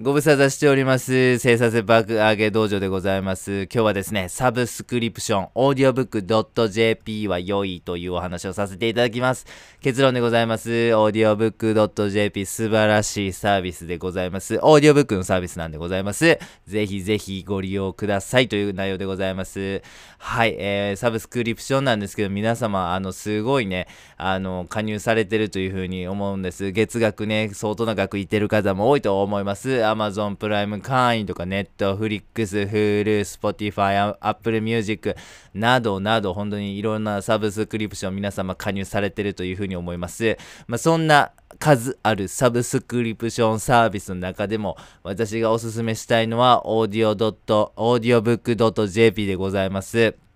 ご無沙汰しております。生産性爆上げ道場でございます。今日はですね、サブスクリプション、 audiobook.jp は良いというお話をさせていただきます。結論でございます。 audiobook.jp 素晴らしいサービスでございます。オーディオブックのサービスなんでございます。ぜひぜひご利用くださいという内容でございます。はい、えー、サブスクリプションなんですけど、皆様、あの、すごいね、あの、加入されてるというふうに思うんです。月額ね、相当な額いってる方も多いと思います。Amazon プライム会員とか Netflix、Hulu、Spotify、Apple Music などなど本当にいろんなサブスクリプション皆様加入されてるというふうに思います。まあ、そんな数あるサブスクリプションサービスの中でも私がおすすめしたいのは audio.audiobook.jp でございます。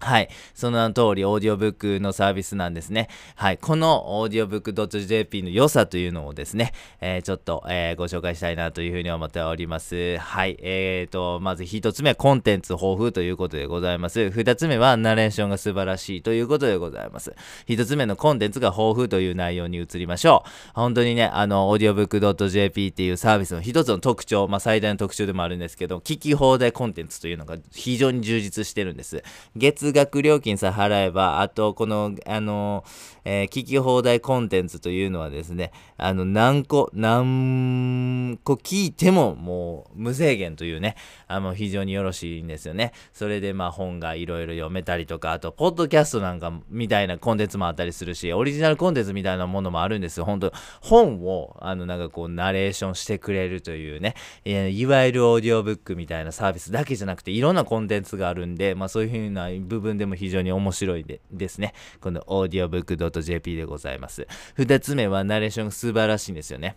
はい。その名の通り、オーディオブックのサービスなんですね。はい。このオーディオブック .jp の良さというのをですね、えー、ちょっと、えー、ご紹介したいなというふうに思っております。はい。えーと、まず一つ目コンテンツ豊富ということでございます。二つ目はナレーションが素晴らしいということでございます。一つ目のコンテンツが豊富という内容に移りましょう。本当にね、あの、オーディオブック .jp っていうサービスの一つの特徴、まあ最大の特徴でもあるんですけど、聞き放題コンテンツというのが非常に充実してるんです。月額料金さえ払えば、あと、この、あの、えー、聞き放題コンテンツというのはですね、あの、何個、何個聞いてももう無制限というね、あの、非常によろしいんですよね。それで、まあ、本がいろいろ読めたりとか、あと、ポッドキャストなんかみたいなコンテンツもあったりするし、オリジナルコンテンツみたいなものもあるんですよ。本当本を、あの、なんかこう、ナレーションしてくれるというね、いわゆるオーディオブックみたいなサービスだけじゃなくて、いろんなコンテンツがあるんで、まあ、そういうふうな部部分でも非常に面白いでですね。この audiobook.jp でございます。二つ目はナレーション素晴らしいんですよね。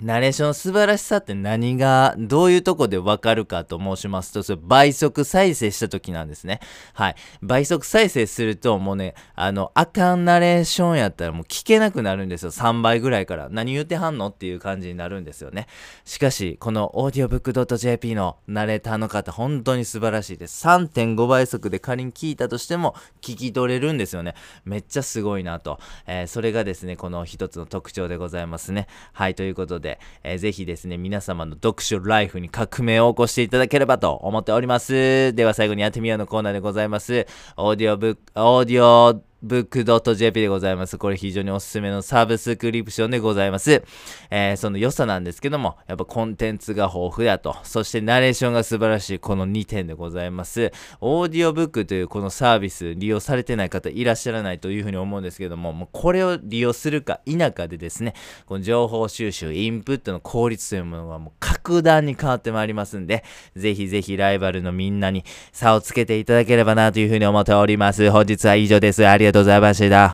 ナレーション素晴らしさって何が、どういうとこでわかるかと申しますと、それ倍速再生した時なんですね。はい。倍速再生すると、もうね、あの、あかんナレーションやったらもう聞けなくなるんですよ。3倍ぐらいから。何言ってはんのっていう感じになるんですよね。しかし、この audiobook.jp のナレーターの方、本当に素晴らしいです。3.5倍速で仮に聞いたとしても、聞き取れるんですよね。めっちゃすごいなと。えー、それがですね、この一つの特徴でございますね。はい、ということで、で、えー、ぜひですね、皆様の読書ライフに革命を起こしていただければと思っております。では最後にやってみようのコーナーでございます。オーディオブック、 audiobook.jp でございます。これ非常におすすめのサブスクリプションでございます。えー、その良さなんですけども、やっぱコンテンツが豊富だと、そしてナレーションが素晴らしいこの2点でございます。オーディオブックというこのサービス利用されてない方いらっしゃらないというふうに思うんですけども、もうこれを利用するか否かでですね、この情報収集、インプットの効率というものはもう格段に変わってまいりますんで、ぜひぜひライバルのみんなに差をつけていただければなというふうに思っております。本日は以上です。ありがとうございました。